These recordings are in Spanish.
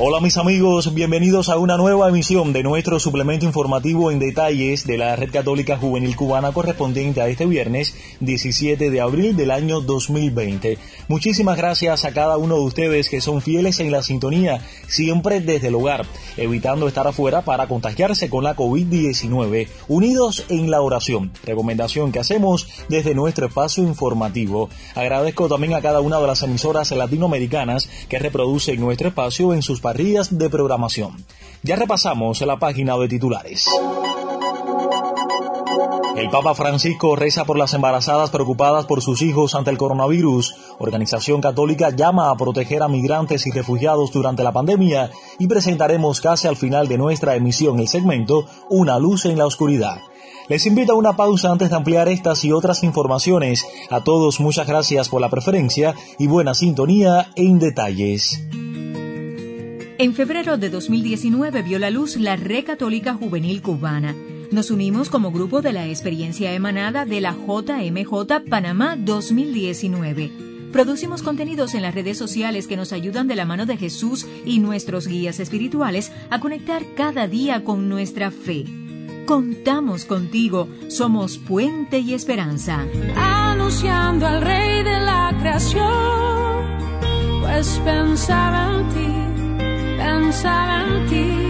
Hola mis amigos, bienvenidos a una nueva emisión de nuestro suplemento informativo en detalles de la Red Católica Juvenil Cubana correspondiente a este viernes 17 de abril del año 2020. Muchísimas gracias a cada uno de ustedes que son fieles en la sintonía, siempre desde el hogar, evitando estar afuera para contagiarse con la COVID-19, unidos en la oración, recomendación que hacemos desde nuestro espacio informativo. Agradezco también a cada una de las emisoras latinoamericanas que reproducen nuestro espacio en sus de programación. Ya repasamos la página de titulares. El Papa Francisco reza por las embarazadas preocupadas por sus hijos ante el coronavirus. Organización Católica llama a proteger a migrantes y refugiados durante la pandemia y presentaremos casi al final de nuestra emisión el segmento Una luz en la oscuridad. Les invito a una pausa antes de ampliar estas y otras informaciones. A todos muchas gracias por la preferencia y buena sintonía en detalles. En febrero de 2019 vio la luz la Red Católica Juvenil Cubana. Nos unimos como grupo de la experiencia emanada de la JMJ Panamá 2019. Producimos contenidos en las redes sociales que nos ayudan de la mano de Jesús y nuestros guías espirituales a conectar cada día con nuestra fe. Contamos contigo, somos puente y esperanza. Anunciando al Rey de la creación, pues pensaba en ti pensaba en ti.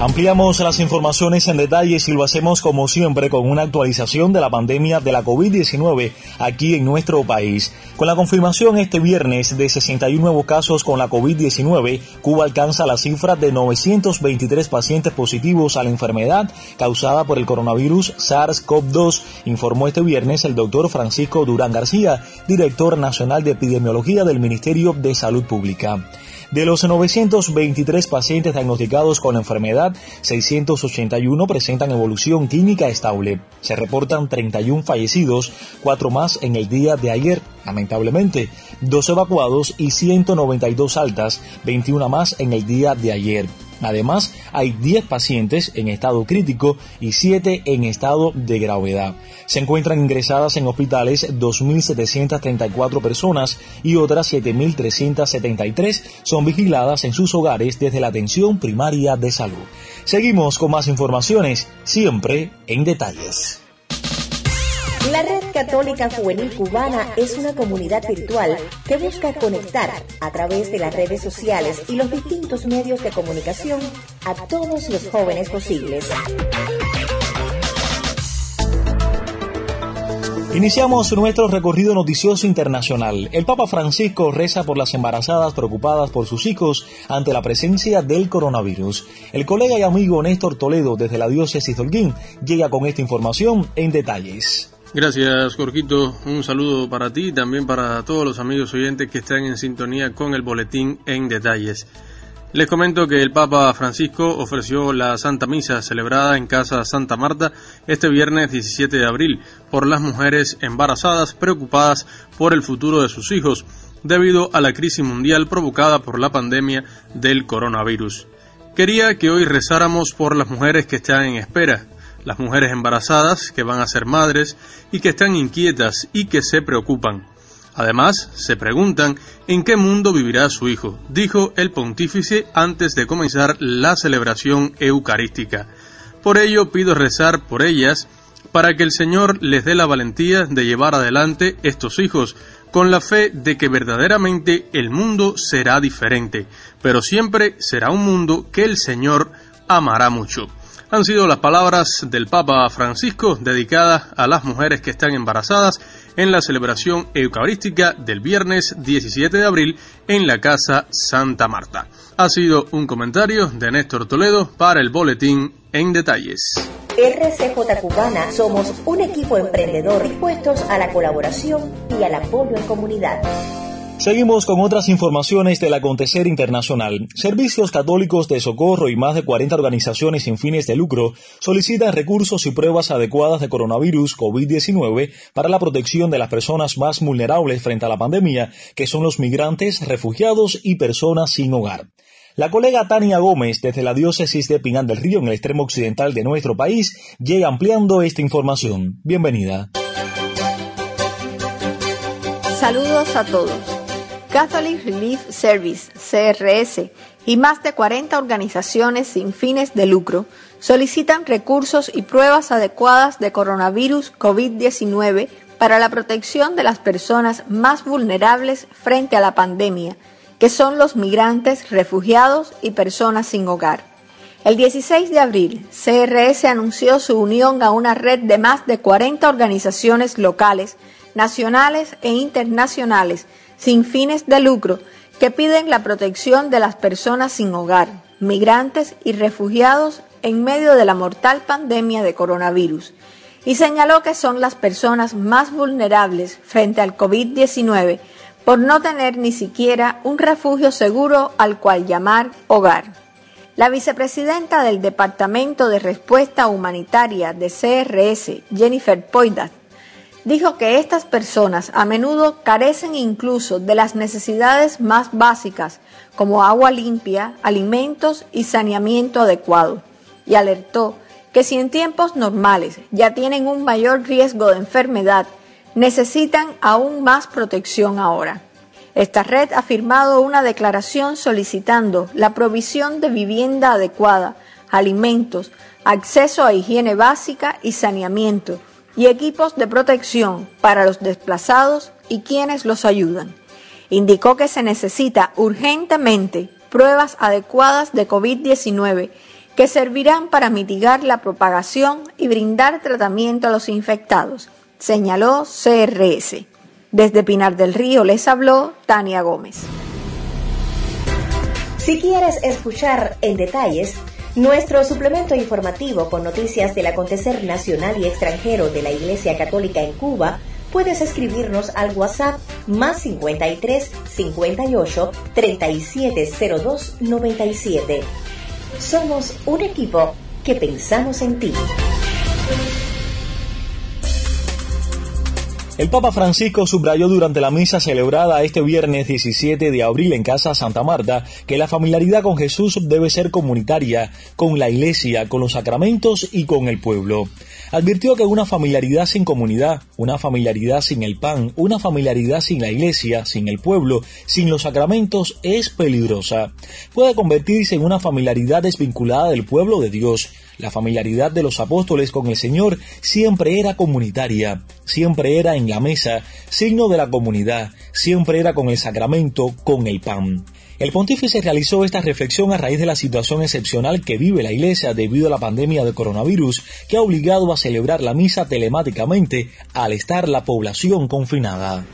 Ampliamos las informaciones en detalles y lo hacemos como siempre con una actualización de la pandemia de la COVID-19 aquí en nuestro país. Con la confirmación este viernes de 61 nuevos casos con la COVID-19, Cuba alcanza la cifra de 923 pacientes positivos a la enfermedad causada por el coronavirus SARS-CoV-2, informó este viernes el doctor Francisco Durán García, director nacional de epidemiología del Ministerio de Salud Pública. De los 923 pacientes diagnosticados con la enfermedad, 681 presentan evolución clínica estable. Se reportan 31 fallecidos, 4 más en el día de ayer, lamentablemente, 2 evacuados y 192 altas, 21 más en el día de ayer. Además, hay 10 pacientes en estado crítico y 7 en estado de gravedad. Se encuentran ingresadas en hospitales 2.734 personas y otras 7.373 son vigiladas en sus hogares desde la atención primaria de salud. Seguimos con más informaciones, siempre en detalles. La Red Católica Juvenil Cubana es una comunidad virtual que busca conectar a través de las redes sociales y los distintos medios de comunicación a todos los jóvenes posibles. Iniciamos nuestro recorrido noticioso internacional. El Papa Francisco reza por las embarazadas preocupadas por sus hijos ante la presencia del coronavirus. El colega y amigo Néstor Toledo desde la diócesis de Holguín llega con esta información en detalles. Gracias, Jorgito. Un saludo para ti y también para todos los amigos oyentes que están en sintonía con el boletín en detalles. Les comento que el Papa Francisco ofreció la Santa Misa celebrada en Casa Santa Marta este viernes 17 de abril por las mujeres embarazadas preocupadas por el futuro de sus hijos debido a la crisis mundial provocada por la pandemia del coronavirus. Quería que hoy rezáramos por las mujeres que están en espera, las mujeres embarazadas que van a ser madres y que están inquietas y que se preocupan. Además, se preguntan en qué mundo vivirá su hijo, dijo el pontífice antes de comenzar la celebración eucarística. Por ello pido rezar por ellas para que el Señor les dé la valentía de llevar adelante estos hijos, con la fe de que verdaderamente el mundo será diferente, pero siempre será un mundo que el Señor amará mucho han sido las palabras del Papa Francisco dedicadas a las mujeres que están embarazadas en la celebración eucarística del viernes 17 de abril en la Casa Santa Marta. Ha sido un comentario de Néstor Toledo para el boletín en detalles. RCJ Cubana somos un equipo emprendedor dispuestos a la colaboración y al apoyo en comunidad. Seguimos con otras informaciones del acontecer internacional. Servicios católicos de socorro y más de 40 organizaciones sin fines de lucro solicitan recursos y pruebas adecuadas de coronavirus COVID-19 para la protección de las personas más vulnerables frente a la pandemia, que son los migrantes, refugiados y personas sin hogar. La colega Tania Gómez, desde la diócesis de Pinal del Río, en el extremo occidental de nuestro país, llega ampliando esta información. Bienvenida. Saludos a todos. Catholic Relief Service, CRS, y más de 40 organizaciones sin fines de lucro solicitan recursos y pruebas adecuadas de coronavirus COVID-19 para la protección de las personas más vulnerables frente a la pandemia, que son los migrantes, refugiados y personas sin hogar. El 16 de abril, CRS anunció su unión a una red de más de 40 organizaciones locales, nacionales e internacionales sin fines de lucro que piden la protección de las personas sin hogar, migrantes y refugiados en medio de la mortal pandemia de coronavirus y señaló que son las personas más vulnerables frente al COVID-19 por no tener ni siquiera un refugio seguro al cual llamar hogar. La vicepresidenta del Departamento de Respuesta Humanitaria de CRS, Jennifer Poidat, dijo que estas personas a menudo carecen incluso de las necesidades más básicas como agua limpia, alimentos y saneamiento adecuado, y alertó que si en tiempos normales ya tienen un mayor riesgo de enfermedad, necesitan aún más protección ahora. Esta red ha firmado una declaración solicitando la provisión de vivienda adecuada, alimentos, acceso a higiene básica y saneamiento, y equipos de protección para los desplazados y quienes los ayudan. Indicó que se necesita urgentemente pruebas adecuadas de COVID-19 que servirán para mitigar la propagación y brindar tratamiento a los infectados, señaló CRS. Desde Pinar del Río les habló Tania Gómez. Si quieres escuchar en detalles nuestro suplemento informativo con noticias del acontecer nacional y extranjero de la Iglesia Católica en Cuba, puedes escribirnos al WhatsApp más 53 58 3702 97. Somos un equipo que pensamos en ti. El Papa Francisco subrayó durante la misa celebrada este viernes 17 de abril en Casa Santa Marta que la familiaridad con Jesús debe ser comunitaria, con la Iglesia, con los sacramentos y con el pueblo. Advirtió que una familiaridad sin comunidad, una familiaridad sin el pan, una familiaridad sin la Iglesia, sin el pueblo, sin los sacramentos es peligrosa. Puede convertirse en una familiaridad desvinculada del pueblo de Dios, la familiaridad de los apóstoles con el Señor siempre era comunitaria, siempre era en la mesa, signo de la comunidad, siempre era con el sacramento, con el pan. El pontífice realizó esta reflexión a raíz de la situación excepcional que vive la Iglesia debido a la pandemia de coronavirus que ha obligado a celebrar la misa telemáticamente al estar la población confinada.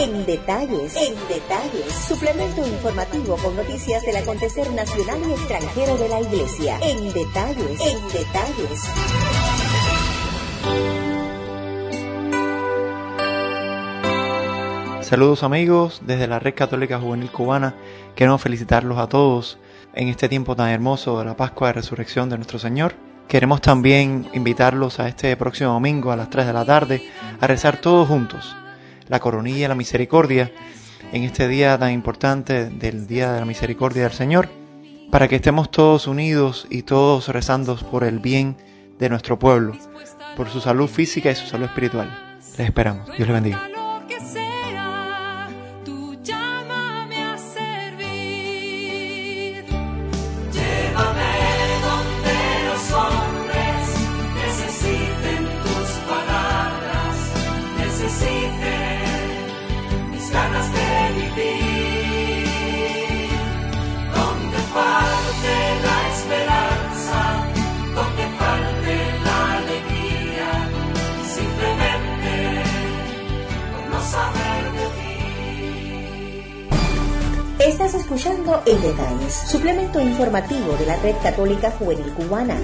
En detalles, en detalles, suplemento informativo con noticias del acontecer nacional y extranjero de la Iglesia. En detalles, en detalles. Saludos amigos desde la Red Católica Juvenil Cubana. Queremos felicitarlos a todos en este tiempo tan hermoso de la Pascua de Resurrección de nuestro Señor. Queremos también invitarlos a este próximo domingo a las 3 de la tarde a rezar todos juntos la coronilla, la misericordia, en este día tan importante del Día de la Misericordia del Señor, para que estemos todos unidos y todos rezando por el bien de nuestro pueblo, por su salud física y su salud espiritual. Les esperamos. Dios les bendiga. Estás escuchando En Detalles, suplemento informativo de la Red Católica Juvenil Cubana.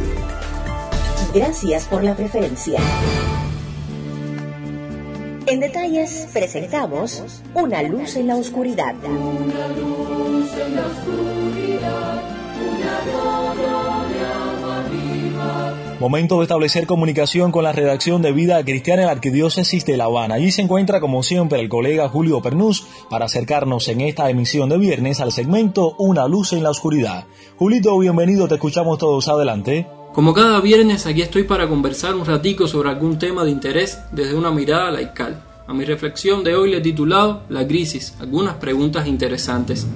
Gracias por la preferencia. En detalles presentamos Una luz en la oscuridad. Una luz en la oscuridad, Momento de establecer comunicación con la redacción de Vida Cristiana en la Arquidiócesis de La Habana. Allí se encuentra, como siempre, el colega Julio Pernús para acercarnos en esta emisión de viernes al segmento Una luz en la oscuridad. Julito, bienvenido, te escuchamos todos. Adelante. Como cada viernes, aquí estoy para conversar un ratico sobre algún tema de interés desde una mirada laical. A mi reflexión de hoy le he titulado La crisis, algunas preguntas interesantes.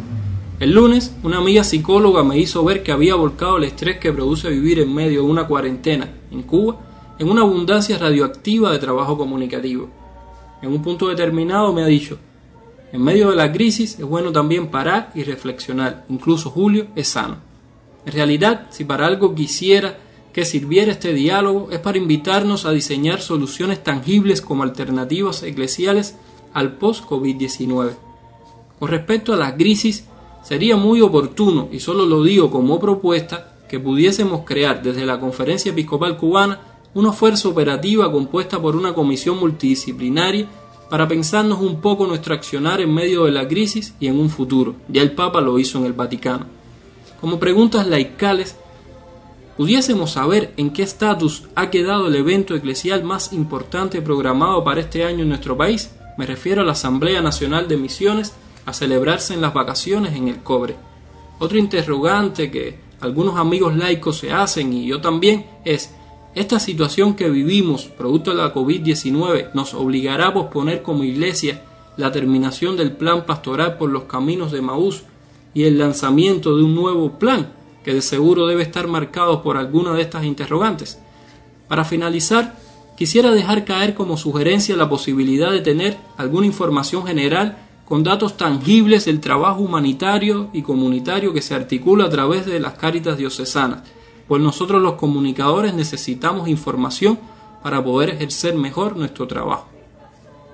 El lunes, una amiga psicóloga me hizo ver que había volcado el estrés que produce vivir en medio de una cuarentena en Cuba en una abundancia radioactiva de trabajo comunicativo. En un punto determinado me ha dicho, en medio de la crisis es bueno también parar y reflexionar, incluso Julio es sano. En realidad, si para algo quisiera que sirviera este diálogo es para invitarnos a diseñar soluciones tangibles como alternativas eclesiales al post-COVID-19. Con respecto a la crisis, Sería muy oportuno, y solo lo digo como propuesta, que pudiésemos crear desde la Conferencia Episcopal Cubana una fuerza operativa compuesta por una comisión multidisciplinaria para pensarnos un poco nuestro accionar en medio de la crisis y en un futuro. Ya el Papa lo hizo en el Vaticano. Como preguntas laicales, pudiésemos saber en qué estatus ha quedado el evento eclesial más importante programado para este año en nuestro país. Me refiero a la Asamblea Nacional de Misiones a celebrarse en las vacaciones en el cobre. Otro interrogante que algunos amigos laicos se hacen y yo también es, ¿esta situación que vivimos producto de la COVID-19 nos obligará a posponer como iglesia la terminación del plan pastoral por los caminos de Maús y el lanzamiento de un nuevo plan que de seguro debe estar marcado por alguna de estas interrogantes? Para finalizar, quisiera dejar caer como sugerencia la posibilidad de tener alguna información general con datos tangibles del trabajo humanitario y comunitario que se articula a través de las cáritas diocesanas, pues nosotros los comunicadores necesitamos información para poder ejercer mejor nuestro trabajo.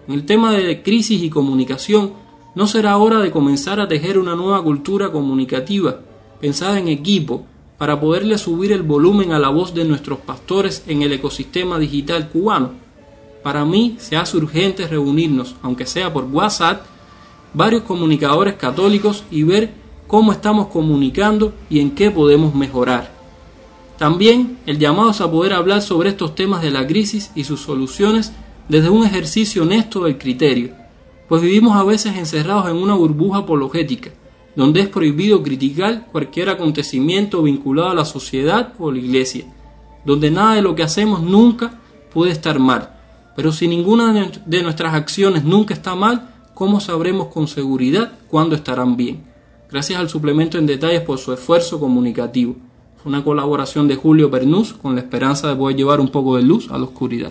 En el tema de crisis y comunicación, no será hora de comenzar a tejer una nueva cultura comunicativa, pensada en equipo, para poderle subir el volumen a la voz de nuestros pastores en el ecosistema digital cubano. Para mí se hace urgente reunirnos, aunque sea por WhatsApp, varios comunicadores católicos y ver cómo estamos comunicando y en qué podemos mejorar. También el llamado es a poder hablar sobre estos temas de la crisis y sus soluciones desde un ejercicio honesto del criterio, pues vivimos a veces encerrados en una burbuja apologética, donde es prohibido criticar cualquier acontecimiento vinculado a la sociedad o la iglesia, donde nada de lo que hacemos nunca puede estar mal, pero si ninguna de nuestras acciones nunca está mal, ¿cómo sabremos con seguridad cuándo estarán bien? Gracias al suplemento en detalles por su esfuerzo comunicativo. Fue una colaboración de Julio Pernús con la esperanza de poder llevar un poco de luz a la oscuridad.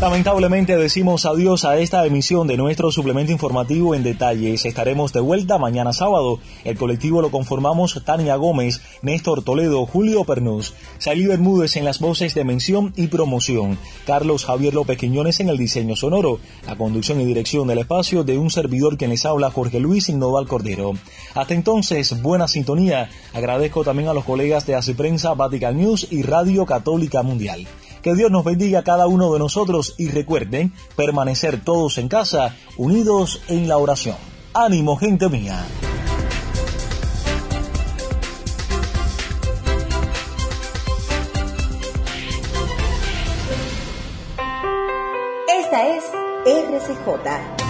Lamentablemente decimos adiós a esta emisión de nuestro suplemento informativo en detalles. Estaremos de vuelta mañana sábado. El colectivo lo conformamos Tania Gómez, Néstor Toledo, Julio Pernús, Salí Bermúdez en las voces de mención y promoción, Carlos Javier López Quiñones en el diseño sonoro, la conducción y dirección del espacio de un servidor que les habla Jorge Luis Innoval Cordero. Hasta entonces, buena sintonía. Agradezco también a los colegas de Así Prensa, Vatican News y Radio Católica Mundial. Que Dios nos bendiga a cada uno de nosotros y recuerden permanecer todos en casa, unidos en la oración. Ánimo, gente mía. Esta es RCJ,